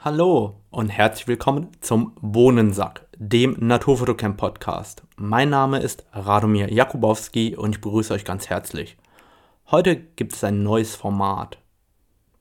Hallo und herzlich willkommen zum Bohnensack, dem Naturfotocamp Podcast. Mein Name ist Radomir Jakubowski und ich begrüße euch ganz herzlich. Heute gibt es ein neues Format,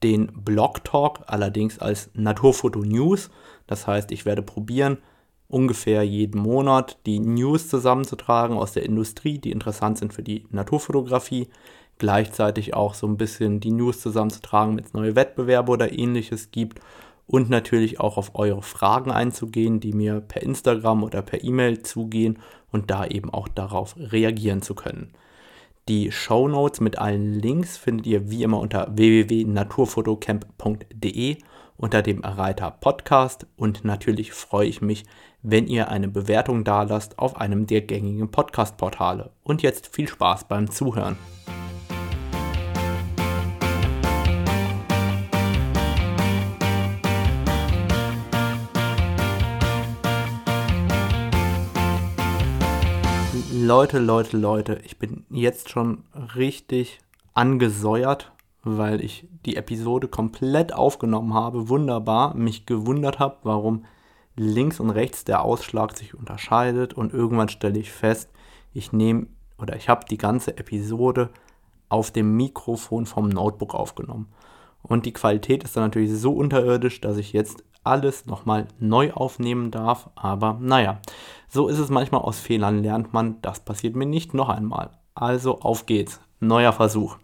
den Blog Talk, allerdings als Naturfoto News. Das heißt, ich werde probieren, ungefähr jeden Monat die News zusammenzutragen aus der Industrie, die interessant sind für die Naturfotografie. Gleichzeitig auch so ein bisschen die News zusammenzutragen, wenn es neue Wettbewerbe oder ähnliches gibt und natürlich auch auf eure Fragen einzugehen, die mir per Instagram oder per E-Mail zugehen und da eben auch darauf reagieren zu können. Die Show Notes mit allen Links findet ihr wie immer unter www.naturfotocamp.de unter dem Reiter Podcast und natürlich freue ich mich, wenn ihr eine Bewertung dalasst auf einem der gängigen Podcast-Portale. Und jetzt viel Spaß beim Zuhören. Leute, Leute, Leute, ich bin jetzt schon richtig angesäuert, weil ich die Episode komplett aufgenommen habe, wunderbar, mich gewundert habe, warum links und rechts der Ausschlag sich unterscheidet und irgendwann stelle ich fest, ich nehme oder ich habe die ganze Episode auf dem Mikrofon vom Notebook aufgenommen. Und die Qualität ist dann natürlich so unterirdisch, dass ich jetzt alles nochmal neu aufnehmen darf. Aber naja, so ist es manchmal. Aus Fehlern lernt man. Das passiert mir nicht noch einmal. Also auf geht's. Neuer Versuch.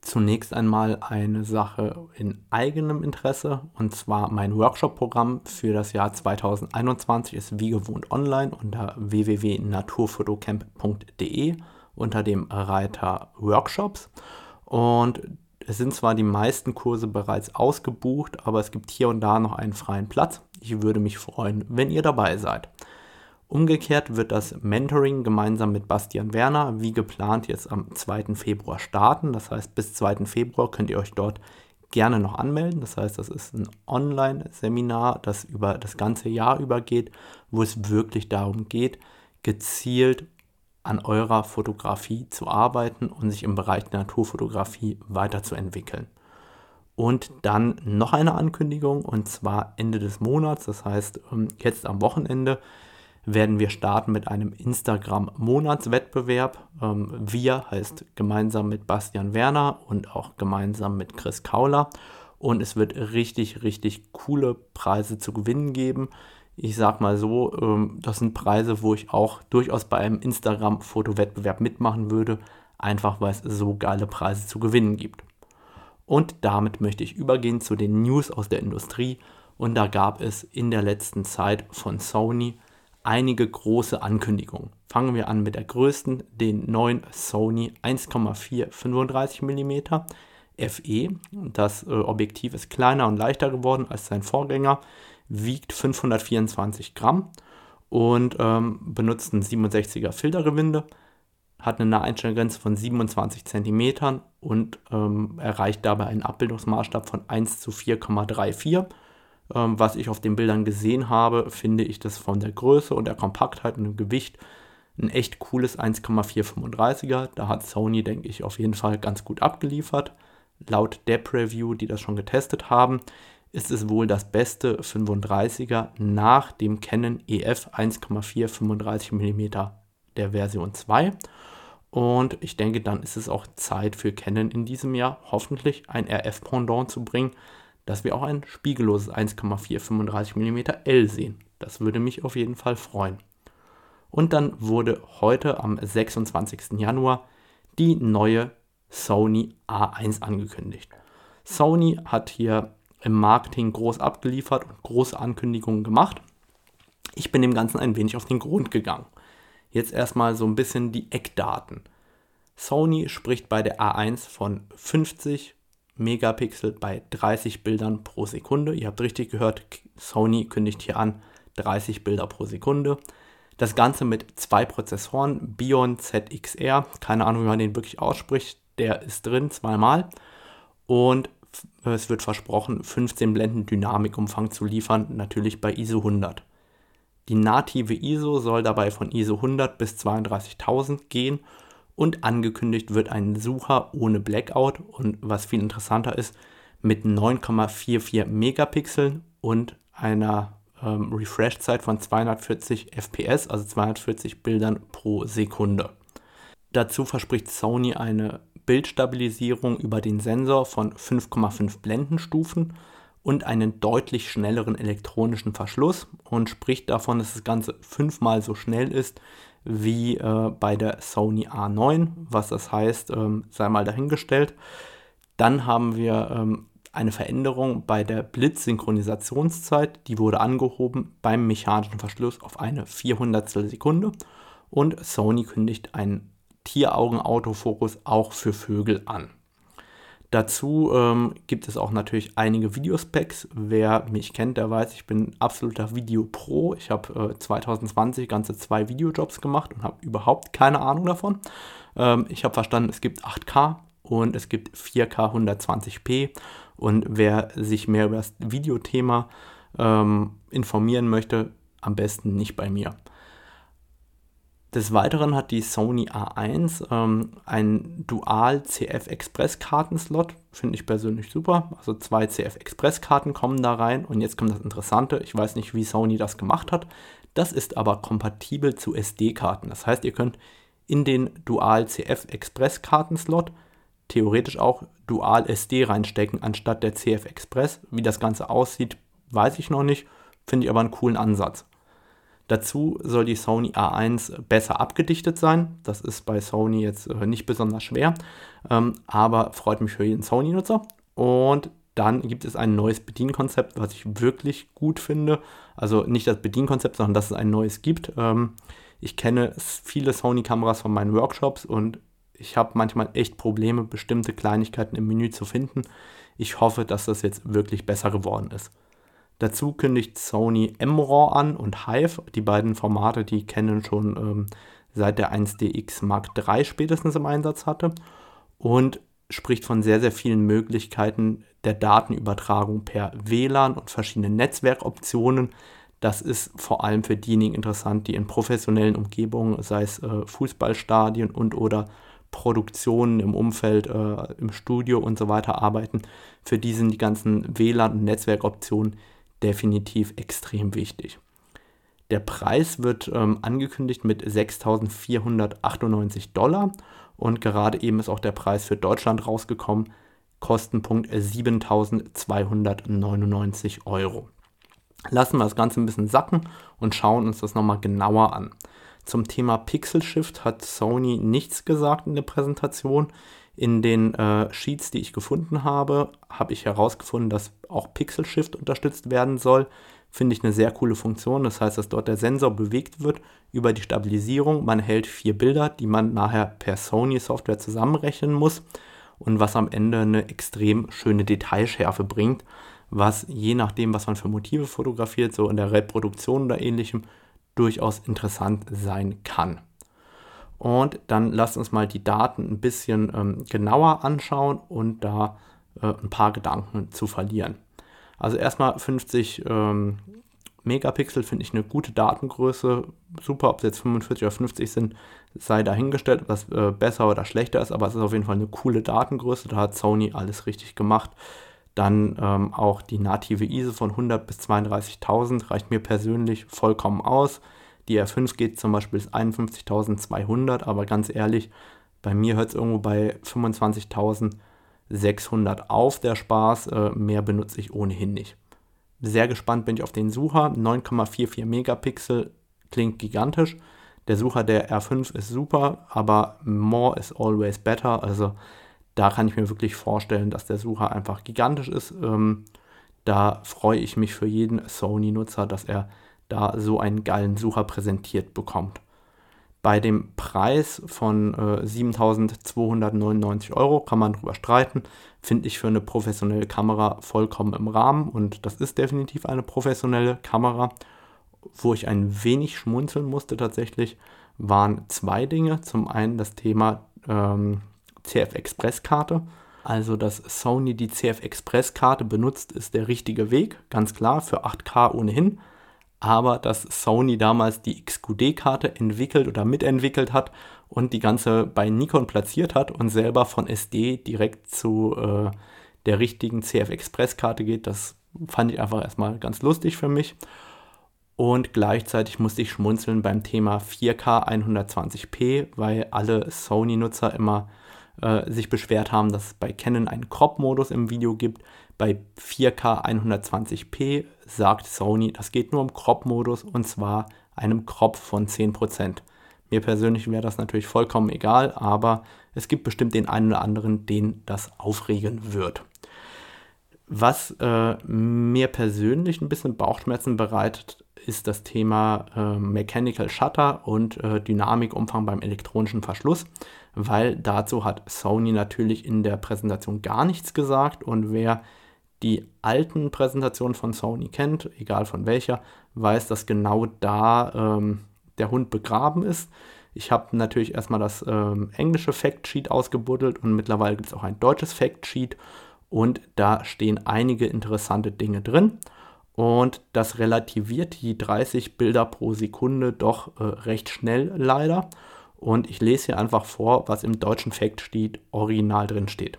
Zunächst einmal eine Sache in eigenem Interesse und zwar mein Workshop-Programm für das Jahr 2021 ist wie gewohnt online unter www.naturfotocamp.de unter dem Reiter Workshops und es sind zwar die meisten Kurse bereits ausgebucht, aber es gibt hier und da noch einen freien Platz. Ich würde mich freuen, wenn ihr dabei seid. Umgekehrt wird das Mentoring gemeinsam mit Bastian Werner wie geplant jetzt am 2. Februar starten. Das heißt, bis 2. Februar könnt ihr euch dort gerne noch anmelden. Das heißt, das ist ein Online-Seminar, das über das ganze Jahr übergeht, wo es wirklich darum geht, gezielt an eurer Fotografie zu arbeiten und sich im Bereich der Naturfotografie weiterzuentwickeln. Und dann noch eine Ankündigung und zwar Ende des Monats, das heißt ähm, jetzt am Wochenende werden wir starten mit einem Instagram-Monatswettbewerb. Ähm, wir heißt gemeinsam mit Bastian Werner und auch gemeinsam mit Chris Kauler. Und es wird richtig, richtig coole Preise zu gewinnen geben ich sag mal so, ähm, das sind Preise, wo ich auch durchaus bei einem Instagram-Fotowettbewerb mitmachen würde, einfach weil es so geile Preise zu gewinnen gibt. Und damit möchte ich übergehen zu den News aus der Industrie. Und da gab es in der letzten Zeit von Sony einige große Ankündigungen. Fangen wir an mit der größten, den neuen Sony 1,4 35 mm FE. Das äh, Objektiv ist kleiner und leichter geworden als sein Vorgänger wiegt 524 Gramm und ähm, benutzt ein 67er Filtergewinde, hat eine Naheinstellgrenze von 27 cm und ähm, erreicht dabei einen Abbildungsmaßstab von 1 zu 4,34. Ähm, was ich auf den Bildern gesehen habe, finde ich das von der Größe und der Kompaktheit und dem Gewicht ein echt cooles 1,435er. Da hat Sony, denke ich, auf jeden Fall ganz gut abgeliefert. Laut der Preview, die das schon getestet haben, ist es wohl das beste 35er nach dem Canon EF 1,4 35 mm der Version 2. Und ich denke, dann ist es auch Zeit für Canon in diesem Jahr hoffentlich ein RF-Pendant zu bringen, dass wir auch ein spiegelloses 1,4 35 mm L sehen. Das würde mich auf jeden Fall freuen. Und dann wurde heute am 26. Januar die neue Sony A1 angekündigt. Sony hat hier im Marketing groß abgeliefert und große Ankündigungen gemacht. Ich bin dem Ganzen ein wenig auf den Grund gegangen. Jetzt erstmal so ein bisschen die Eckdaten. Sony spricht bei der A1 von 50 Megapixel bei 30 Bildern pro Sekunde. Ihr habt richtig gehört, Sony kündigt hier an 30 Bilder pro Sekunde. Das Ganze mit zwei Prozessoren, Bion ZXR, keine Ahnung, wie man den wirklich ausspricht, der ist drin zweimal. Und es wird versprochen, 15 Blenden Dynamikumfang zu liefern, natürlich bei ISO 100. Die native ISO soll dabei von ISO 100 bis 32.000 gehen und angekündigt wird ein Sucher ohne Blackout und was viel interessanter ist, mit 9,44 Megapixeln und einer ähm, Refresh-Zeit von 240 FPS, also 240 Bildern pro Sekunde. Dazu verspricht Sony eine Bildstabilisierung über den Sensor von 5,5 Blendenstufen und einen deutlich schnelleren elektronischen Verschluss und spricht davon, dass das Ganze fünfmal so schnell ist wie äh, bei der Sony A9. Was das heißt, ähm, sei mal dahingestellt. Dann haben wir ähm, eine Veränderung bei der Blitzsynchronisationszeit. Die wurde angehoben beim mechanischen Verschluss auf eine 400 Sekunde. Und Sony kündigt einen Tieraugen-Autofokus auch für Vögel an. Dazu ähm, gibt es auch natürlich einige Videospecs. Wer mich kennt, der weiß, ich bin absoluter Video-Pro. Ich habe äh, 2020 ganze zwei Videojobs gemacht und habe überhaupt keine Ahnung davon. Ähm, ich habe verstanden, es gibt 8K und es gibt 4K 120p. Und wer sich mehr über das Videothema ähm, informieren möchte, am besten nicht bei mir. Des Weiteren hat die Sony A1 ähm, einen Dual CF Express Kartenslot, finde ich persönlich super. Also zwei CF Express Karten kommen da rein und jetzt kommt das Interessante. Ich weiß nicht, wie Sony das gemacht hat. Das ist aber kompatibel zu SD-Karten. Das heißt, ihr könnt in den Dual CF Express Kartenslot theoretisch auch Dual SD reinstecken anstatt der CF Express. Wie das Ganze aussieht, weiß ich noch nicht. Finde ich aber einen coolen Ansatz. Dazu soll die Sony A1 besser abgedichtet sein. Das ist bei Sony jetzt äh, nicht besonders schwer, ähm, aber freut mich für jeden Sony-Nutzer. Und dann gibt es ein neues Bedienkonzept, was ich wirklich gut finde. Also nicht das Bedienkonzept, sondern dass es ein neues gibt. Ähm, ich kenne viele Sony-Kameras von meinen Workshops und ich habe manchmal echt Probleme, bestimmte Kleinigkeiten im Menü zu finden. Ich hoffe, dass das jetzt wirklich besser geworden ist. Dazu kündigt Sony MRAW an und Hive, die beiden Formate, die Canon schon ähm, seit der 1DX Mark III spätestens im Einsatz hatte und spricht von sehr, sehr vielen Möglichkeiten der Datenübertragung per WLAN und verschiedenen Netzwerkoptionen. Das ist vor allem für diejenigen interessant, die in professionellen Umgebungen, sei es äh, Fußballstadien und oder Produktionen im Umfeld, äh, im Studio und so weiter arbeiten. Für die sind die ganzen WLAN- und Netzwerkoptionen definitiv extrem wichtig. Der Preis wird ähm, angekündigt mit 6.498 Dollar und gerade eben ist auch der Preis für Deutschland rausgekommen, Kostenpunkt 7.299 Euro. Lassen wir das Ganze ein bisschen sacken und schauen uns das nochmal genauer an. Zum Thema Pixel Shift hat Sony nichts gesagt in der Präsentation. In den äh, Sheets, die ich gefunden habe, habe ich herausgefunden, dass auch Pixel Shift unterstützt werden soll. Finde ich eine sehr coole Funktion. Das heißt, dass dort der Sensor bewegt wird über die Stabilisierung. Man hält vier Bilder, die man nachher per Sony-Software zusammenrechnen muss und was am Ende eine extrem schöne Detailschärfe bringt, was je nachdem, was man für Motive fotografiert, so in der Reproduktion oder ähnlichem, durchaus interessant sein kann. Und dann lasst uns mal die Daten ein bisschen ähm, genauer anschauen und da äh, ein paar Gedanken zu verlieren. Also erstmal 50 ähm, Megapixel finde ich eine gute Datengröße. Super, ob es jetzt 45 oder 50 sind, sei dahingestellt, das äh, besser oder schlechter ist, aber es ist auf jeden Fall eine coole Datengröße. Da hat Sony alles richtig gemacht. Dann ähm, auch die native ISO von 100 bis 32.000 reicht mir persönlich vollkommen aus. Die R5 geht zum Beispiel bis 51.200, aber ganz ehrlich, bei mir hört es irgendwo bei 25.600 auf, der Spaß. Äh, mehr benutze ich ohnehin nicht. Sehr gespannt bin ich auf den Sucher. 9,44 Megapixel klingt gigantisch. Der Sucher der R5 ist super, aber more is always better. Also da kann ich mir wirklich vorstellen, dass der Sucher einfach gigantisch ist. Ähm, da freue ich mich für jeden Sony-Nutzer, dass er da so einen geilen Sucher präsentiert bekommt. Bei dem Preis von äh, 7.299 Euro kann man drüber streiten. Finde ich für eine professionelle Kamera vollkommen im Rahmen und das ist definitiv eine professionelle Kamera. Wo ich ein wenig schmunzeln musste tatsächlich, waren zwei Dinge. Zum einen das Thema ähm, CF Express Karte. Also, dass Sony die CF Express Karte benutzt, ist der richtige Weg, ganz klar, für 8K ohnehin aber dass Sony damals die XQD-Karte entwickelt oder mitentwickelt hat und die ganze bei Nikon platziert hat und selber von SD direkt zu äh, der richtigen CF Express Karte geht. Das fand ich einfach erstmal ganz lustig für mich. Und gleichzeitig musste ich schmunzeln beim Thema 4K 120p, weil alle Sony-Nutzer immer äh, sich beschwert haben, dass es bei Canon einen Crop-Modus im Video gibt. Bei 4K 120p sagt Sony, das geht nur um Crop-Modus und zwar einem Crop von 10%. Mir persönlich wäre das natürlich vollkommen egal, aber es gibt bestimmt den einen oder anderen, den das aufregen wird. Was äh, mir persönlich ein bisschen Bauchschmerzen bereitet, ist das Thema äh, Mechanical Shutter und äh, Dynamikumfang beim elektronischen Verschluss, weil dazu hat Sony natürlich in der Präsentation gar nichts gesagt und wer die alten Präsentationen von Sony kennt, egal von welcher, weiß, dass genau da ähm, der Hund begraben ist. Ich habe natürlich erstmal das ähm, englische Factsheet ausgebuddelt und mittlerweile gibt es auch ein deutsches Factsheet und da stehen einige interessante Dinge drin. Und das relativiert die 30 Bilder pro Sekunde doch äh, recht schnell leider. Und ich lese hier einfach vor, was im deutschen Factsheet original drin steht.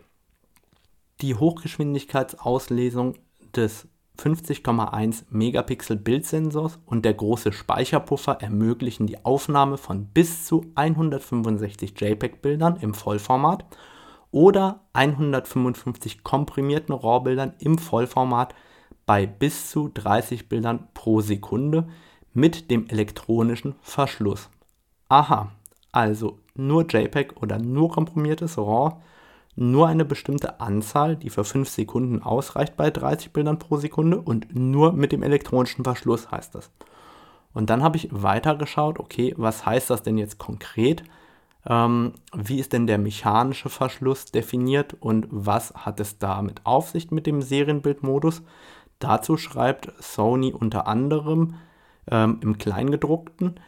Die Hochgeschwindigkeitsauslesung des 50,1 Megapixel Bildsensors und der große Speicherpuffer ermöglichen die Aufnahme von bis zu 165 JPEG-Bildern im Vollformat oder 155 komprimierten RAW-Bildern im Vollformat bei bis zu 30 Bildern pro Sekunde mit dem elektronischen Verschluss. Aha, also nur JPEG oder nur komprimiertes RAW nur eine bestimmte Anzahl, die für 5 Sekunden ausreicht bei 30 Bildern pro Sekunde und nur mit dem elektronischen Verschluss heißt das. Und dann habe ich weitergeschaut, okay, was heißt das denn jetzt konkret? Ähm, wie ist denn der mechanische Verschluss definiert und was hat es damit auf sich mit dem Serienbildmodus? Dazu schreibt Sony unter anderem ähm, im Kleingedruckten,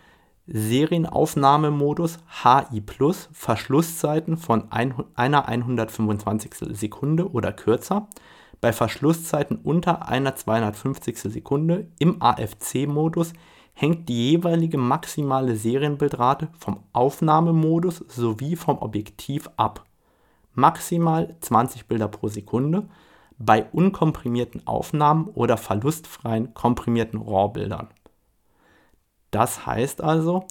Serienaufnahmemodus HI Plus, Verschlusszeiten von ein, einer 125. Sekunde oder kürzer, bei Verschlusszeiten unter einer 250. Sekunde im AFC-Modus hängt die jeweilige maximale Serienbildrate vom Aufnahmemodus sowie vom Objektiv ab. Maximal 20 Bilder pro Sekunde bei unkomprimierten Aufnahmen oder verlustfreien komprimierten RAW-Bildern. Das heißt also,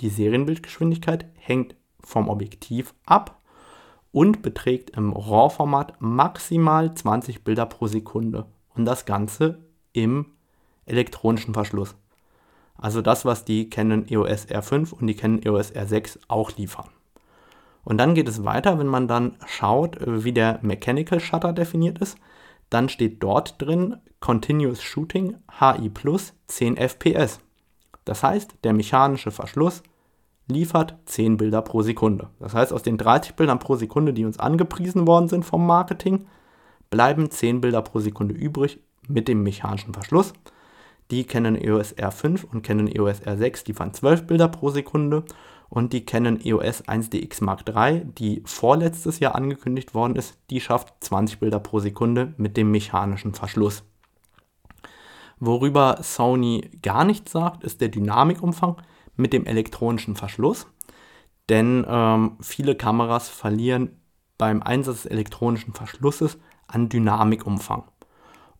die Serienbildgeschwindigkeit hängt vom Objektiv ab und beträgt im RAW-Format maximal 20 Bilder pro Sekunde und das Ganze im elektronischen Verschluss. Also das, was die Canon EOS R5 und die Canon EOS R6 auch liefern. Und dann geht es weiter, wenn man dann schaut, wie der Mechanical Shutter definiert ist, dann steht dort drin Continuous Shooting HI plus 10 FPS. Das heißt, der mechanische Verschluss liefert 10 Bilder pro Sekunde. Das heißt, aus den 30 Bildern pro Sekunde, die uns angepriesen worden sind vom Marketing, bleiben 10 Bilder pro Sekunde übrig mit dem mechanischen Verschluss. Die Canon EOS R5 und Canon EOS R6 liefern 12 Bilder pro Sekunde und die Canon EOS 1DX Mark III, die vorletztes Jahr angekündigt worden ist, die schafft 20 Bilder pro Sekunde mit dem mechanischen Verschluss. Worüber Sony gar nichts sagt, ist der Dynamikumfang mit dem elektronischen Verschluss. Denn ähm, viele Kameras verlieren beim Einsatz des elektronischen Verschlusses an Dynamikumfang.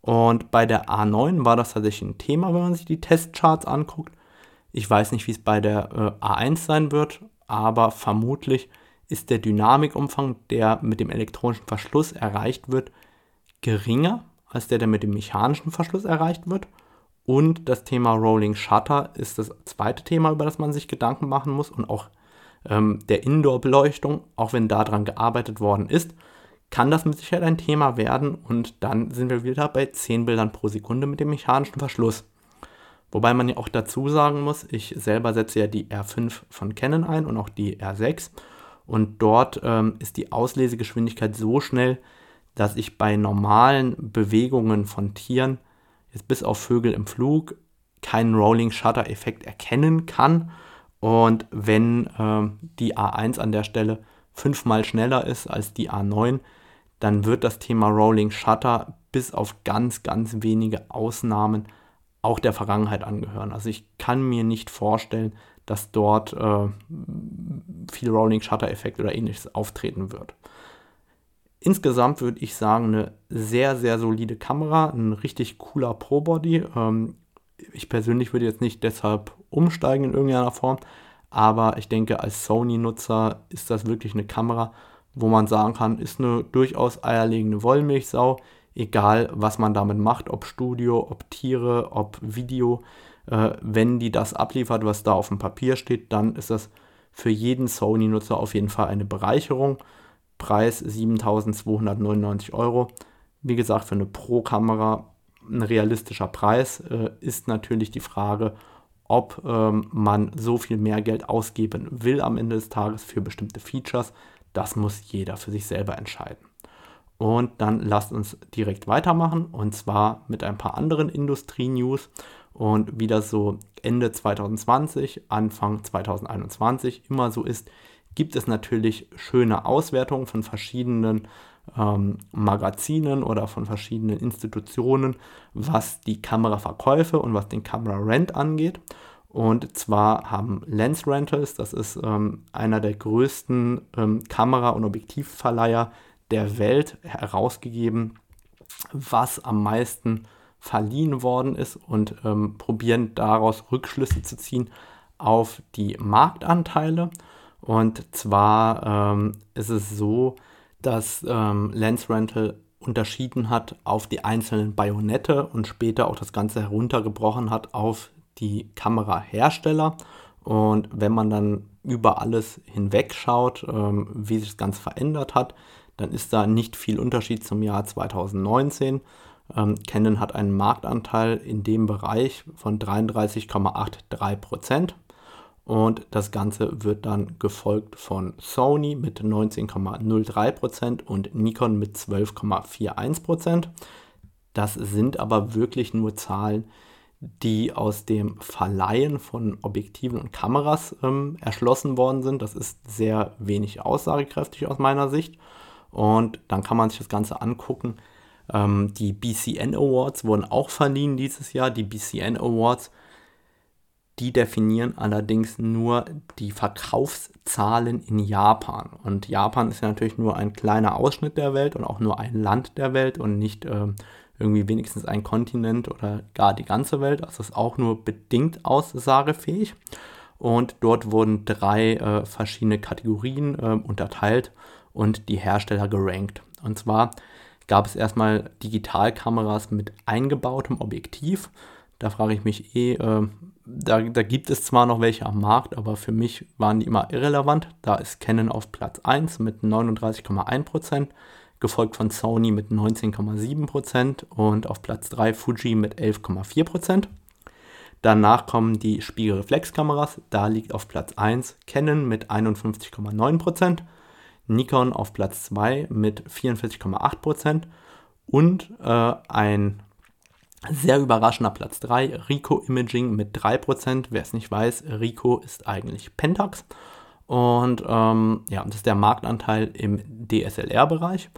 Und bei der A9 war das tatsächlich ein Thema, wenn man sich die Testcharts anguckt. Ich weiß nicht, wie es bei der äh, A1 sein wird, aber vermutlich ist der Dynamikumfang, der mit dem elektronischen Verschluss erreicht wird, geringer als der, der mit dem mechanischen Verschluss erreicht wird. Und das Thema Rolling Shutter ist das zweite Thema, über das man sich Gedanken machen muss. Und auch ähm, der Indoor-Beleuchtung, auch wenn daran gearbeitet worden ist, kann das mit Sicherheit ein Thema werden. Und dann sind wir wieder bei 10 Bildern pro Sekunde mit dem mechanischen Verschluss. Wobei man ja auch dazu sagen muss, ich selber setze ja die R5 von Canon ein und auch die R6. Und dort ähm, ist die Auslesegeschwindigkeit so schnell, dass ich bei normalen Bewegungen von Tieren, jetzt bis auf Vögel im Flug, keinen Rolling Shutter Effekt erkennen kann. Und wenn äh, die A1 an der Stelle fünfmal schneller ist als die A9, dann wird das Thema Rolling Shutter bis auf ganz, ganz wenige Ausnahmen auch der Vergangenheit angehören. Also ich kann mir nicht vorstellen, dass dort äh, viel Rolling Shutter Effekt oder ähnliches auftreten wird. Insgesamt würde ich sagen, eine sehr, sehr solide Kamera, ein richtig cooler Pro-Body. Ähm, ich persönlich würde jetzt nicht deshalb umsteigen in irgendeiner Form, aber ich denke, als Sony-Nutzer ist das wirklich eine Kamera, wo man sagen kann, ist eine durchaus eierlegende Wollmilchsau, egal was man damit macht, ob Studio, ob Tiere, ob Video. Äh, wenn die das abliefert, was da auf dem Papier steht, dann ist das für jeden Sony-Nutzer auf jeden Fall eine Bereicherung. Preis 7299 Euro. Wie gesagt, für eine Pro-Kamera ein realistischer Preis äh, ist natürlich die Frage, ob ähm, man so viel mehr Geld ausgeben will am Ende des Tages für bestimmte Features. Das muss jeder für sich selber entscheiden. Und dann lasst uns direkt weitermachen und zwar mit ein paar anderen Industrie-News. Und wie das so Ende 2020, Anfang 2021 immer so ist, gibt es natürlich schöne Auswertungen von verschiedenen ähm, Magazinen oder von verschiedenen Institutionen, was die Kameraverkäufe und was den Kamera-Rent angeht. Und zwar haben Lens Rentals, das ist ähm, einer der größten ähm, Kamera- und Objektivverleiher der Welt, herausgegeben, was am meisten verliehen worden ist und ähm, probieren daraus Rückschlüsse zu ziehen auf die Marktanteile. Und zwar ähm, ist es so, dass ähm, Lens Rental unterschieden hat auf die einzelnen Bajonette und später auch das Ganze heruntergebrochen hat auf die Kamerahersteller. Und wenn man dann über alles hinweg schaut, ähm, wie sich das Ganze verändert hat, dann ist da nicht viel Unterschied zum Jahr 2019. Ähm, Canon hat einen Marktanteil in dem Bereich von 33,83 Prozent. Und das Ganze wird dann gefolgt von Sony mit 19,03% und Nikon mit 12,41%. Das sind aber wirklich nur Zahlen, die aus dem Verleihen von Objektiven und Kameras ähm, erschlossen worden sind. Das ist sehr wenig aussagekräftig aus meiner Sicht. Und dann kann man sich das Ganze angucken. Ähm, die BCN Awards wurden auch verliehen dieses Jahr. Die BCN Awards die definieren allerdings nur die Verkaufszahlen in Japan. Und Japan ist ja natürlich nur ein kleiner Ausschnitt der Welt und auch nur ein Land der Welt und nicht äh, irgendwie wenigstens ein Kontinent oder gar die ganze Welt. Also ist auch nur bedingt aussagefähig. Und dort wurden drei äh, verschiedene Kategorien äh, unterteilt und die Hersteller gerankt. Und zwar gab es erstmal Digitalkameras mit eingebautem Objektiv. Da frage ich mich eh, äh, da, da, gibt es zwar noch welche am Markt, aber für mich waren die immer irrelevant. Da ist Canon auf Platz 1 mit 39,1%, gefolgt von Sony mit 19,7% und auf Platz 3 Fuji mit 11,4%. Danach kommen die Spiegelreflexkameras, da liegt auf Platz 1 Canon mit 51,9%, Nikon auf Platz 2 mit 44,8% und äh, ein sehr überraschender Platz 3, Rico Imaging mit 3%. Wer es nicht weiß, Rico ist eigentlich Pentax. Und ähm, ja, das ist der Marktanteil im DSLR-Bereich.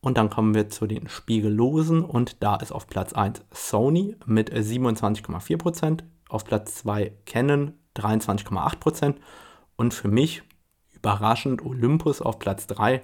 Und dann kommen wir zu den Spiegellosen und da ist auf Platz 1 Sony mit 27,4%, auf Platz 2 Canon 23,8% und für mich überraschend Olympus auf Platz 3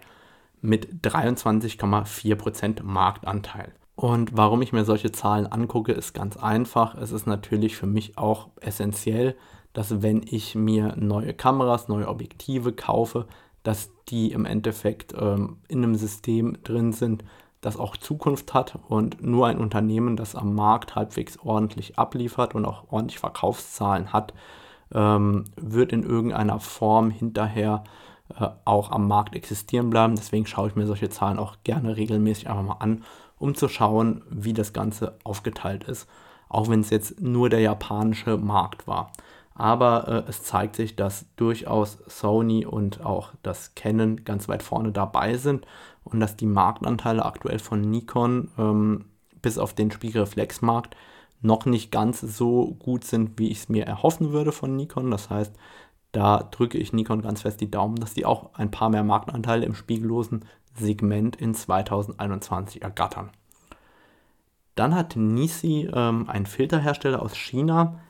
mit 23,4% Marktanteil. Und warum ich mir solche Zahlen angucke, ist ganz einfach. Es ist natürlich für mich auch essentiell, dass wenn ich mir neue Kameras, neue Objektive kaufe, dass die im Endeffekt ähm, in einem System drin sind, das auch Zukunft hat und nur ein Unternehmen, das am Markt halbwegs ordentlich abliefert und auch ordentlich Verkaufszahlen hat, ähm, wird in irgendeiner Form hinterher äh, auch am Markt existieren bleiben. Deswegen schaue ich mir solche Zahlen auch gerne regelmäßig einfach mal an um zu schauen, wie das Ganze aufgeteilt ist, auch wenn es jetzt nur der japanische Markt war. Aber äh, es zeigt sich, dass durchaus Sony und auch das Canon ganz weit vorne dabei sind und dass die Marktanteile aktuell von Nikon ähm, bis auf den Spiegelreflexmarkt noch nicht ganz so gut sind, wie ich es mir erhoffen würde von Nikon. Das heißt, da drücke ich Nikon ganz fest die Daumen, dass die auch ein paar mehr Marktanteile im spiegellosen Segment in 2021 ergattern. Dann hat Nisi, ähm, ein Filterhersteller aus China,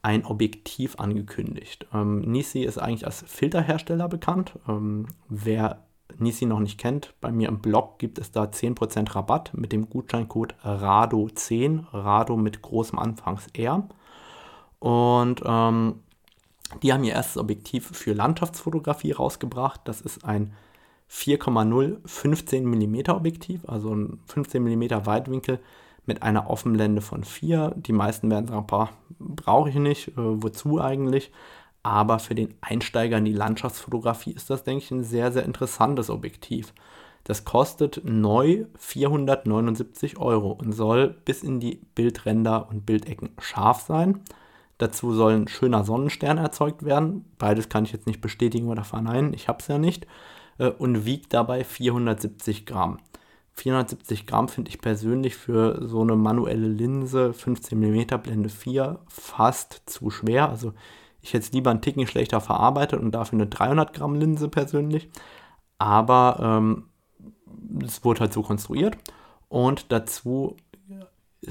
ein Objektiv angekündigt. Ähm, Nisi ist eigentlich als Filterhersteller bekannt. Ähm, wer Nisi noch nicht kennt, bei mir im Blog gibt es da 10% Rabatt mit dem Gutscheincode RADO10, RADO mit großem Anfangs R. Und ähm, die haben ihr erstes Objektiv für Landschaftsfotografie rausgebracht. Das ist ein 4,0 15 mm Objektiv, also ein 15 mm Weitwinkel mit einer Offenblende von 4. Die meisten werden sagen, brauche ich nicht, äh, wozu eigentlich? Aber für den Einsteiger in die Landschaftsfotografie ist das, denke ich, ein sehr, sehr interessantes Objektiv. Das kostet neu 479 Euro und soll bis in die Bildränder und Bildecken scharf sein. Dazu soll ein schöner Sonnenstern erzeugt werden. Beides kann ich jetzt nicht bestätigen oder verneinen, ich habe es ja nicht. Äh, und wiegt dabei 470 Gramm. 470 Gramm finde ich persönlich für so eine manuelle Linse 15 mm Blende 4 fast zu schwer. Also ich hätte es lieber einen Ticken schlechter verarbeitet und dafür eine 300 Gramm Linse persönlich. Aber ähm, es wurde halt so konstruiert. Und dazu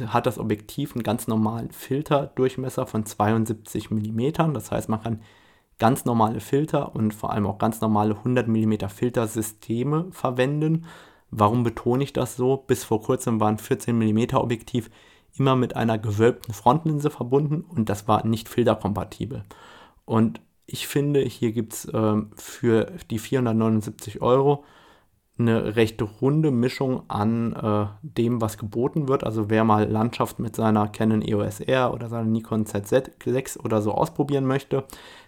hat das Objektiv einen ganz normalen Filterdurchmesser von 72 mm. Das heißt, man kann ganz normale Filter und vor allem auch ganz normale 100 mm Filtersysteme verwenden. Warum betone ich das so? Bis vor kurzem war ein 14 mm Objektiv immer mit einer gewölbten Frontlinse verbunden und das war nicht filterkompatibel. Und ich finde, hier gibt es äh, für die 479 Euro eine recht runde Mischung an äh, dem, was geboten wird. Also wer mal Landschaft mit seiner Canon EOS R oder seiner Nikon Z6 oder so ausprobieren möchte,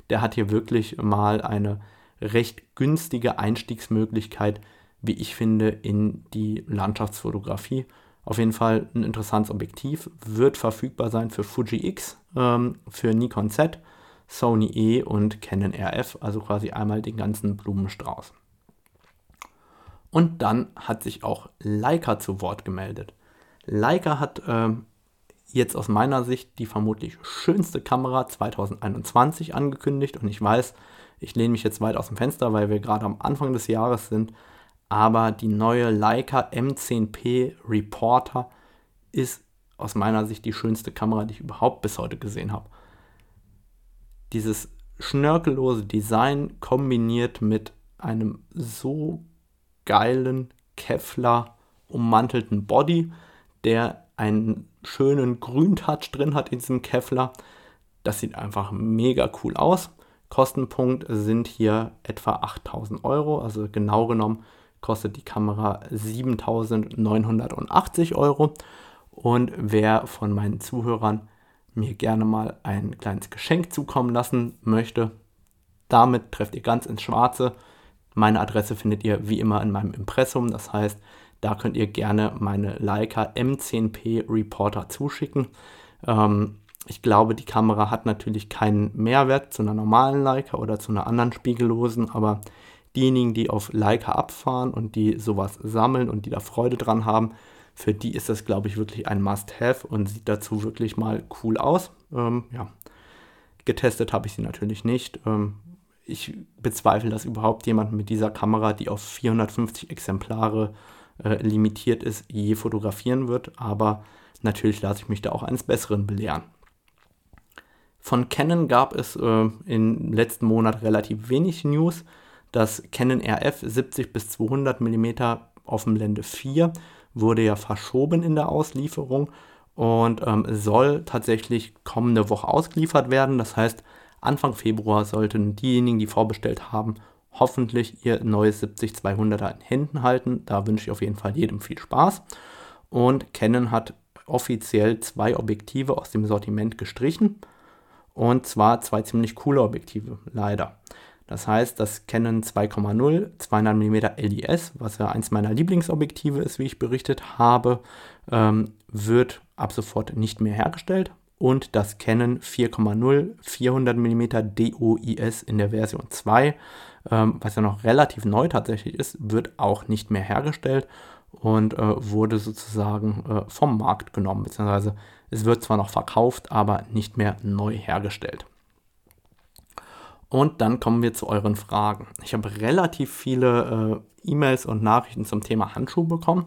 der hat hier wirklich mal eine recht günstige Einstiegsmöglichkeit, wie ich finde, in die Landschaftsfotografie. Auf jeden Fall ein interessantes Objektiv, wird verfügbar sein für Fuji X, ähm, für Nikon Z, Sony E und Canon RF, also quasi einmal den ganzen Blumenstrauß. Und dann hat sich auch Leica zu Wort gemeldet. Leica hat äh, jetzt aus meiner Sicht die vermutlich schönste Kamera 2021 angekündigt und ich weiß, ich lehne mich jetzt weit aus dem Fenster, weil wir gerade am Anfang des Jahres sind, aber die neue Leica M10P Reporter ist aus meiner Sicht die schönste Kamera, die ich überhaupt bis heute gesehen habe. Dieses schnörkellose Design kombiniert mit einem so geilen Kevlar ummantelten Body, der einen schönen Grüntouch drin hat in diesem Kevlar. Das sieht einfach mega cool aus. Kostenpunkt sind hier etwa 8000 Euro, also genau genommen kostet die Kamera 7980 Euro. Und wer von meinen Zuhörern mir gerne mal ein kleines Geschenk zukommen lassen möchte, damit trefft ihr ganz ins Schwarze. Meine Adresse findet ihr wie immer in meinem Impressum. Das heißt, da könnt ihr gerne meine Leica M10P Reporter zuschicken. Ähm, ich glaube, die Kamera hat natürlich keinen Mehrwert zu einer normalen Leica oder zu einer anderen spiegellosen, aber diejenigen, die auf Leica abfahren und die sowas sammeln und die da Freude dran haben, für die ist das, glaube ich, wirklich ein Must-Have und sieht dazu wirklich mal cool aus. Ähm, ja. Getestet habe ich sie natürlich nicht. Ähm, ich bezweifle, dass überhaupt jemand mit dieser Kamera, die auf 450 Exemplare äh, limitiert ist, je fotografieren wird. Aber natürlich lasse ich mich da auch eines Besseren belehren. Von Canon gab es äh, im letzten Monat relativ wenig News. Das Canon RF 70 bis 200 mm Offenblende 4 wurde ja verschoben in der Auslieferung und ähm, soll tatsächlich kommende Woche ausgeliefert werden. Das heißt, Anfang Februar sollten diejenigen, die vorbestellt haben, hoffentlich ihr neues 70-200er in Händen halten. Da wünsche ich auf jeden Fall jedem viel Spaß. Und Canon hat offiziell zwei Objektive aus dem Sortiment gestrichen. Und zwar zwei ziemlich coole Objektive, leider. Das heißt, das Canon 2,0 200 mm LIS, was ja eins meiner Lieblingsobjektive ist, wie ich berichtet habe, ähm, wird ab sofort nicht mehr hergestellt und das Canon 4,0 400 mm DOIS in der Version 2, ähm, was ja noch relativ neu tatsächlich ist, wird auch nicht mehr hergestellt und äh, wurde sozusagen äh, vom Markt genommen, beziehungsweise es wird zwar noch verkauft, aber nicht mehr neu hergestellt. Und dann kommen wir zu euren Fragen. Ich habe relativ viele äh, E-Mails und Nachrichten zum Thema Handschuhe bekommen.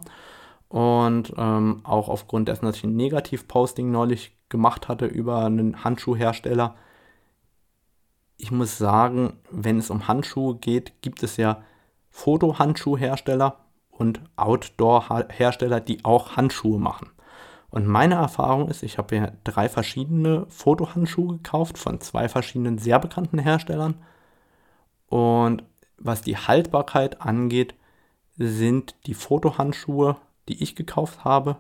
Und ähm, auch aufgrund dessen, dass ich ein Negativ-Posting neulich gemacht hatte über einen Handschuhhersteller. Ich muss sagen, wenn es um Handschuhe geht, gibt es ja Fotohandschuhhersteller und Outdoor-Hersteller, die auch Handschuhe machen. Und meine Erfahrung ist, ich habe ja drei verschiedene Fotohandschuhe gekauft von zwei verschiedenen sehr bekannten Herstellern. Und was die Haltbarkeit angeht, sind die Fotohandschuhe, die ich gekauft habe,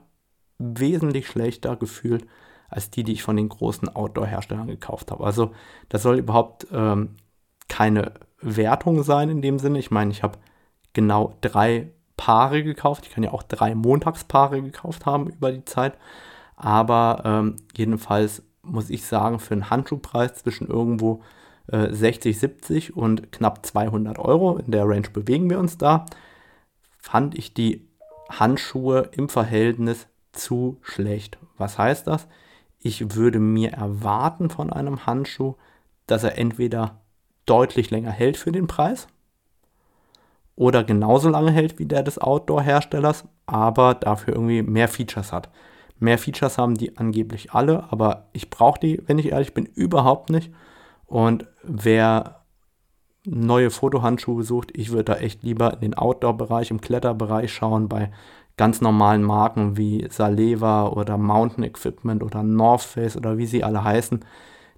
wesentlich schlechter gefühlt als die, die ich von den großen Outdoor-Herstellern gekauft habe. Also das soll überhaupt ähm, keine Wertung sein in dem Sinne. Ich meine, ich habe genau drei Paare gekauft. Ich kann ja auch drei Montagspaare gekauft haben über die Zeit. Aber ähm, jedenfalls muss ich sagen, für einen Handschuhpreis zwischen irgendwo äh, 60, 70 und knapp 200 Euro, in der Range bewegen wir uns da, fand ich die Handschuhe im Verhältnis zu schlecht. Was heißt das? Ich würde mir erwarten von einem Handschuh, dass er entweder deutlich länger hält für den Preis oder genauso lange hält wie der des Outdoor-Herstellers, aber dafür irgendwie mehr Features hat. Mehr Features haben die angeblich alle, aber ich brauche die, wenn ich ehrlich bin, überhaupt nicht. Und wer neue Fotohandschuhe sucht, ich würde da echt lieber in den Outdoor-Bereich, im Kletterbereich schauen, bei ganz normalen Marken wie Saleva oder Mountain Equipment oder North Face oder wie sie alle heißen.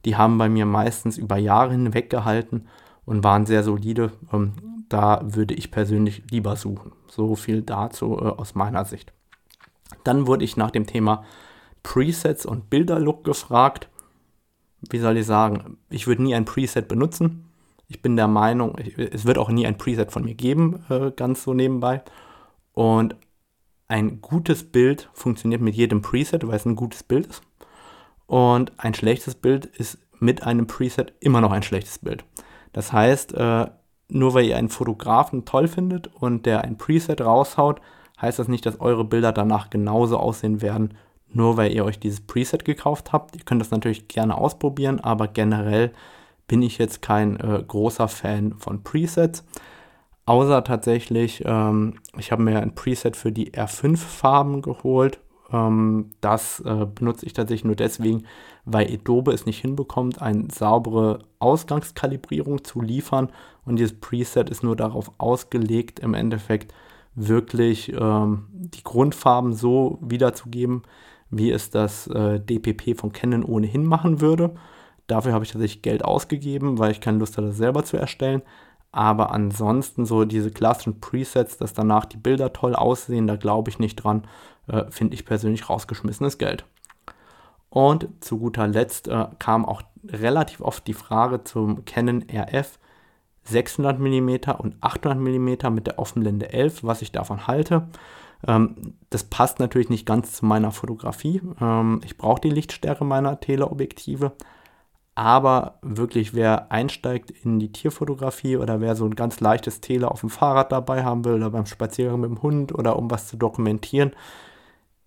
Die haben bei mir meistens über Jahre hinweg gehalten und waren sehr solide. Ähm, da würde ich persönlich lieber suchen. So viel dazu äh, aus meiner Sicht. Dann wurde ich nach dem Thema Presets und Bilderlook gefragt. Wie soll ich sagen? Ich würde nie ein Preset benutzen. Ich bin der Meinung, es wird auch nie ein Preset von mir geben, äh, ganz so nebenbei. Und ein gutes Bild funktioniert mit jedem Preset, weil es ein gutes Bild ist. Und ein schlechtes Bild ist mit einem Preset immer noch ein schlechtes Bild. Das heißt, äh, nur weil ihr einen Fotografen toll findet und der ein Preset raushaut, heißt das nicht, dass eure Bilder danach genauso aussehen werden, nur weil ihr euch dieses Preset gekauft habt. Ihr könnt das natürlich gerne ausprobieren, aber generell bin ich jetzt kein äh, großer Fan von Presets. Außer tatsächlich, ähm, ich habe mir ein Preset für die R5-Farben geholt. Ähm, das äh, benutze ich tatsächlich nur deswegen, weil Adobe es nicht hinbekommt, eine saubere Ausgangskalibrierung zu liefern. Und dieses Preset ist nur darauf ausgelegt, im Endeffekt wirklich ähm, die Grundfarben so wiederzugeben, wie es das äh, DPP von Canon ohnehin machen würde. Dafür habe ich tatsächlich Geld ausgegeben, weil ich keine Lust hatte, das selber zu erstellen. Aber ansonsten so diese klassischen Presets, dass danach die Bilder toll aussehen, da glaube ich nicht dran, äh, finde ich persönlich rausgeschmissenes Geld. Und zu guter Letzt äh, kam auch relativ oft die Frage zum Canon RF 600 mm und 800 mm mit der Offenblende 11, was ich davon halte. Ähm, das passt natürlich nicht ganz zu meiner Fotografie. Ähm, ich brauche die Lichtstärke meiner Teleobjektive, aber wirklich, wer einsteigt in die Tierfotografie oder wer so ein ganz leichtes Tele auf dem Fahrrad dabei haben will oder beim Spaziergang mit dem Hund oder um was zu dokumentieren,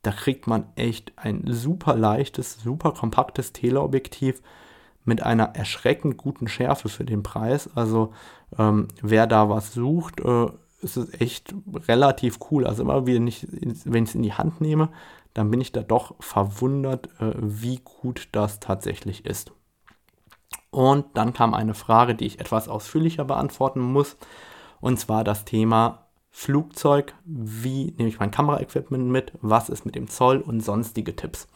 da kriegt man echt ein super leichtes, super kompaktes Teleobjektiv mit einer erschreckend guten Schärfe für den Preis. Also ähm, wer da was sucht, äh, ist es echt relativ cool. Also immer wieder wenn ich es in die Hand nehme, dann bin ich da doch verwundert, äh, wie gut das tatsächlich ist. Und dann kam eine Frage, die ich etwas ausführlicher beantworten muss. Und zwar das Thema Flugzeug. Wie nehme ich mein Kameraequipment mit? Was ist mit dem Zoll und sonstige Tipps?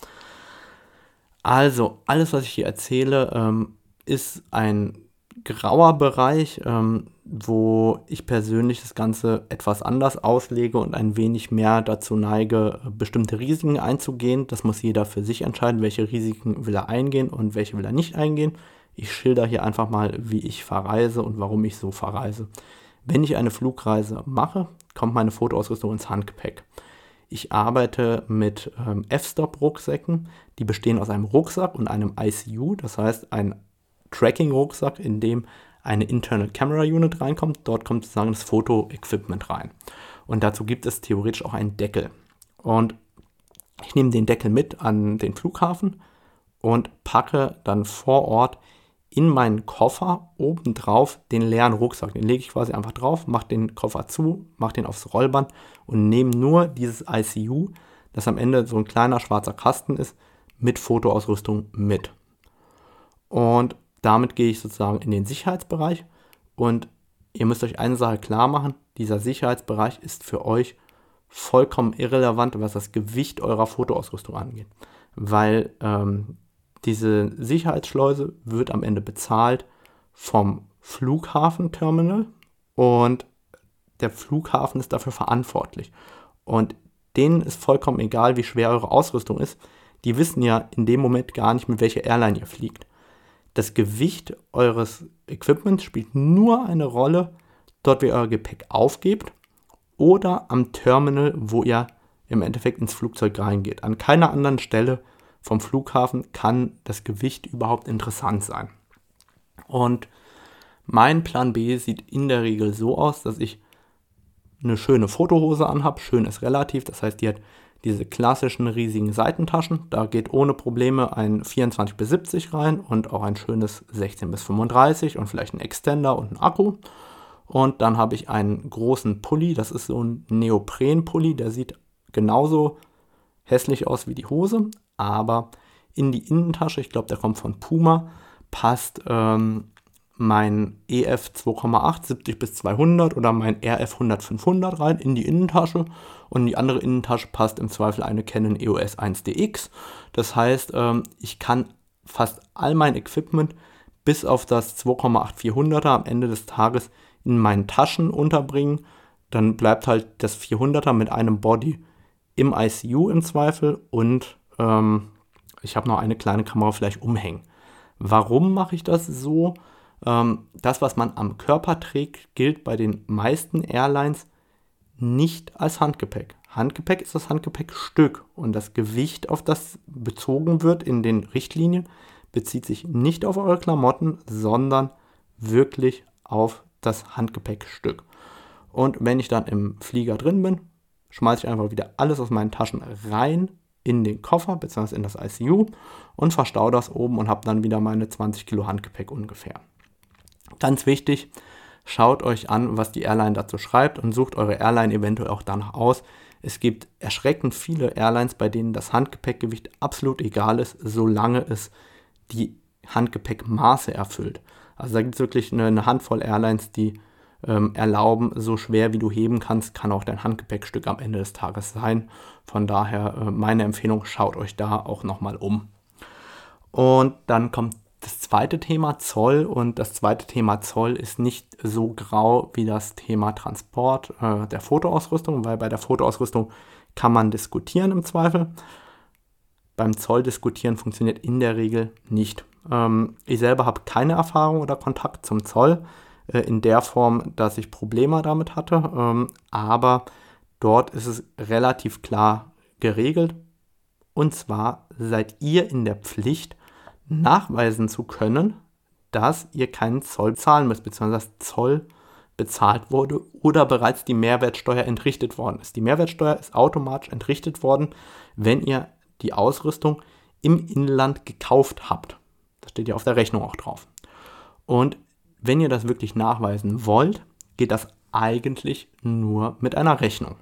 Also, alles, was ich hier erzähle, ähm, ist ein grauer Bereich, ähm, wo ich persönlich das Ganze etwas anders auslege und ein wenig mehr dazu neige, bestimmte Risiken einzugehen. Das muss jeder für sich entscheiden, welche Risiken will er eingehen und welche will er nicht eingehen. Ich schilder hier einfach mal, wie ich verreise und warum ich so verreise. Wenn ich eine Flugreise mache, kommt meine Fotoausrüstung ins Handgepäck. Ich arbeite mit ähm, F-Stop-Rucksäcken, die bestehen aus einem Rucksack und einem ICU, das heißt ein Tracking-Rucksack, in dem eine Internal Camera Unit reinkommt. Dort kommt sozusagen das Foto-Equipment rein. Und dazu gibt es theoretisch auch einen Deckel. Und ich nehme den Deckel mit an den Flughafen und packe dann vor Ort in meinen Koffer obendrauf den leeren Rucksack. Den lege ich quasi einfach drauf, mache den Koffer zu, mache den aufs Rollband und nehme nur dieses ICU, das am Ende so ein kleiner schwarzer Kasten ist, mit Fotoausrüstung mit. Und damit gehe ich sozusagen in den Sicherheitsbereich und ihr müsst euch eine Sache klar machen, dieser Sicherheitsbereich ist für euch vollkommen irrelevant, was das Gewicht eurer Fotoausrüstung angeht. Weil ähm, diese Sicherheitsschleuse wird am Ende bezahlt vom Flughafenterminal und der Flughafen ist dafür verantwortlich. Und denen ist vollkommen egal, wie schwer eure Ausrüstung ist. Die wissen ja in dem Moment gar nicht, mit welcher Airline ihr fliegt. Das Gewicht eures Equipments spielt nur eine Rolle dort, wie ihr euer Gepäck aufgebt oder am Terminal, wo ihr im Endeffekt ins Flugzeug reingeht. An keiner anderen Stelle vom Flughafen kann das Gewicht überhaupt interessant sein. Und mein Plan B sieht in der Regel so aus, dass ich eine schöne Fotohose anhabe. Schön ist relativ, das heißt, die hat diese klassischen riesigen Seitentaschen. Da geht ohne Probleme ein 24 bis 70 rein und auch ein schönes 16 bis 35 und vielleicht ein Extender und ein Akku. Und dann habe ich einen großen Pulli, das ist so ein Neopren-Pulli, der sieht genauso hässlich aus wie die Hose, aber in die Innentasche, ich glaube, der kommt von Puma, passt ähm, mein EF 2,8 70 bis 200 oder mein RF 100 500 rein in die Innentasche und in die andere Innentasche passt im Zweifel eine Canon EOS 1DX. Das heißt, ähm, ich kann fast all mein Equipment bis auf das 2,8 400er am Ende des Tages in meinen Taschen unterbringen. Dann bleibt halt das 400er mit einem Body im ICU im Zweifel und ähm, ich habe noch eine kleine Kamera vielleicht umhängen. Warum mache ich das so? Ähm, das, was man am Körper trägt, gilt bei den meisten Airlines nicht als Handgepäck. Handgepäck ist das Handgepäckstück und das Gewicht, auf das bezogen wird in den Richtlinien, bezieht sich nicht auf eure Klamotten, sondern wirklich auf das Handgepäckstück. Und wenn ich dann im Flieger drin bin, schmeiße ich einfach wieder alles aus meinen Taschen rein in den Koffer bzw. in das ICU und verstaue das oben und habe dann wieder meine 20 Kilo Handgepäck ungefähr. Ganz wichtig, schaut euch an, was die Airline dazu schreibt und sucht eure Airline eventuell auch danach aus. Es gibt erschreckend viele Airlines, bei denen das Handgepäckgewicht absolut egal ist, solange es die Handgepäckmaße erfüllt. Also da gibt es wirklich eine, eine, Handvoll Airlines, die ähm, erlauben, so schwer wie du heben kannst, kann auch dein Handgepäckstück am Ende des Tages sein. Von daher äh, meine Empfehlung, schaut euch da auch nochmal um. Und dann kommt das zweite Thema Zoll und das zweite Thema Zoll ist nicht so grau wie das Thema Transport äh, der Fotoausrüstung, weil bei der Fotoausrüstung kann man diskutieren im Zweifel. Beim Zoll diskutieren funktioniert in der Regel nicht. Ähm, ich selber habe keine Erfahrung oder Kontakt zum Zoll äh, in der Form, dass ich Probleme damit hatte, ähm, aber dort ist es relativ klar geregelt. Und zwar seid ihr in der Pflicht, nachweisen zu können, dass ihr keinen Zoll zahlen müsst, beziehungsweise dass Zoll bezahlt wurde oder bereits die Mehrwertsteuer entrichtet worden ist. Die Mehrwertsteuer ist automatisch entrichtet worden, wenn ihr die Ausrüstung im Inland gekauft habt. Das steht ja auf der Rechnung auch drauf. Und wenn ihr das wirklich nachweisen wollt, geht das eigentlich nur mit einer Rechnung.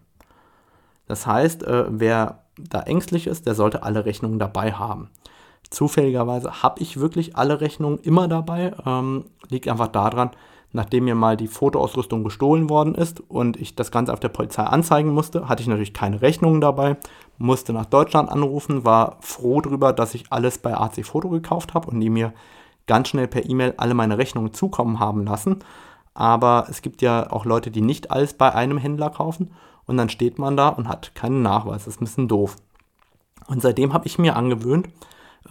Das heißt, äh, wer da ängstlich ist, der sollte alle Rechnungen dabei haben. Zufälligerweise habe ich wirklich alle Rechnungen immer dabei. Ähm, liegt einfach daran, nachdem mir mal die Fotoausrüstung gestohlen worden ist und ich das Ganze auf der Polizei anzeigen musste, hatte ich natürlich keine Rechnungen dabei, musste nach Deutschland anrufen, war froh darüber, dass ich alles bei AC Foto gekauft habe und die mir ganz schnell per E-Mail alle meine Rechnungen zukommen haben lassen. Aber es gibt ja auch Leute, die nicht alles bei einem Händler kaufen und dann steht man da und hat keinen Nachweis. Das ist ein bisschen doof. Und seitdem habe ich mir angewöhnt,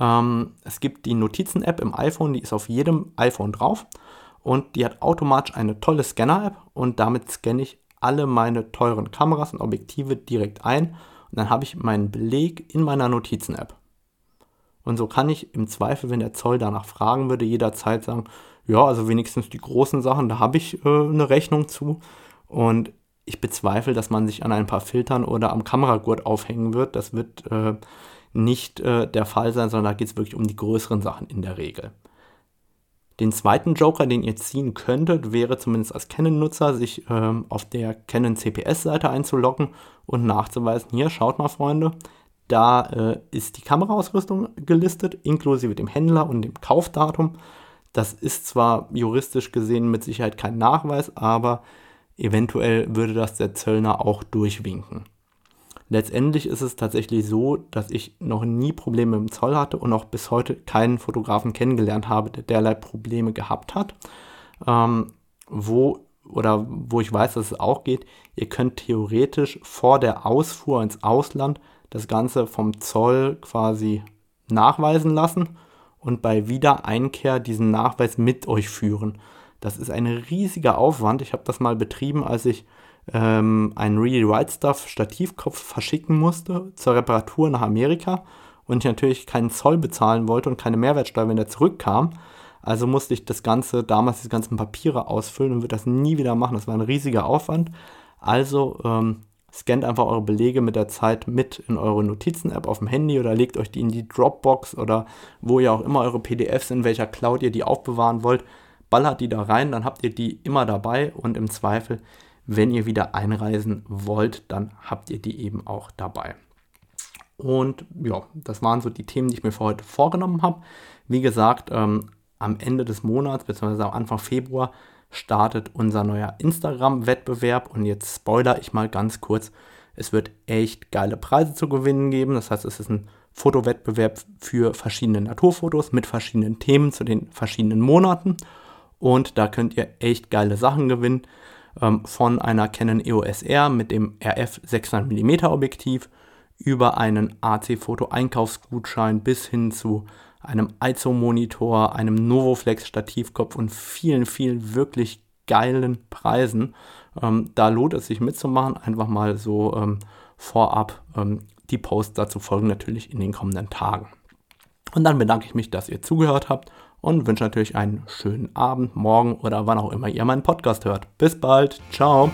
ähm, es gibt die Notizen-App im iPhone, die ist auf jedem iPhone drauf und die hat automatisch eine tolle Scanner-App und damit scanne ich alle meine teuren Kameras und Objektive direkt ein und dann habe ich meinen Beleg in meiner Notizen-App. Und so kann ich im Zweifel, wenn der Zoll danach fragen würde, jederzeit sagen, ja, also wenigstens die großen Sachen, da habe ich äh, eine Rechnung zu. Und ich bezweifle, dass man sich an ein paar Filtern oder am Kameragurt aufhängen wird. Das wird äh, nicht äh, der Fall sein, sondern da geht es wirklich um die größeren Sachen in der Regel. Den zweiten Joker, den ihr ziehen könntet, wäre zumindest als Canon-Nutzer, sich ähm, auf der Canon CPS-Seite einzuloggen und nachzuweisen, hier, schaut mal Freunde, da äh, ist die Kameraausrüstung gelistet, inklusive dem Händler und dem Kaufdatum. Das ist zwar juristisch gesehen mit Sicherheit kein Nachweis, aber eventuell würde das der Zöllner auch durchwinken. Letztendlich ist es tatsächlich so, dass ich noch nie Probleme im Zoll hatte und auch bis heute keinen Fotografen kennengelernt habe, der derlei Probleme gehabt hat. Ähm, wo oder wo ich weiß, dass es auch geht, ihr könnt theoretisch vor der Ausfuhr ins Ausland das Ganze vom Zoll quasi nachweisen lassen und bei Wiedereinkehr diesen Nachweis mit euch führen. Das ist ein riesiger Aufwand. Ich habe das mal betrieben, als ich ähm, einen Really Right Stuff Stativkopf verschicken musste zur Reparatur nach Amerika und ich natürlich keinen Zoll bezahlen wollte und keine Mehrwertsteuer, wenn er zurückkam. Also musste ich das Ganze, damals die ganzen Papiere ausfüllen und würde das nie wieder machen. Das war ein riesiger Aufwand. Also ähm, scannt einfach eure Belege mit der Zeit mit in eure Notizen-App auf dem Handy oder legt euch die in die Dropbox oder wo ihr auch immer eure PDFs, in welcher Cloud ihr die aufbewahren wollt, ballert die da rein, dann habt ihr die immer dabei und im Zweifel, wenn ihr wieder einreisen wollt, dann habt ihr die eben auch dabei. Und ja, das waren so die Themen, die ich mir für heute vorgenommen habe. Wie gesagt, ähm, am Ende des Monats, beziehungsweise am Anfang Februar, startet unser neuer Instagram-Wettbewerb. Und jetzt spoiler ich mal ganz kurz. Es wird echt geile Preise zu gewinnen geben. Das heißt, es ist ein Fotowettbewerb für verschiedene Naturfotos mit verschiedenen Themen zu den verschiedenen Monaten. Und da könnt ihr echt geile Sachen gewinnen. Ähm, von einer Canon EOS R mit dem RF 600mm Objektiv über einen AC-Foto Einkaufsgutschein bis hin zu einem ISO-Monitor, einem Novoflex-Stativkopf und vielen, vielen wirklich geilen Preisen. Ähm, da lohnt es sich mitzumachen. Einfach mal so ähm, vorab. Ähm, die Posts dazu folgen natürlich in den kommenden Tagen. Und dann bedanke ich mich, dass ihr zugehört habt und wünsche natürlich einen schönen Abend, morgen oder wann auch immer ihr meinen Podcast hört. Bis bald. Ciao.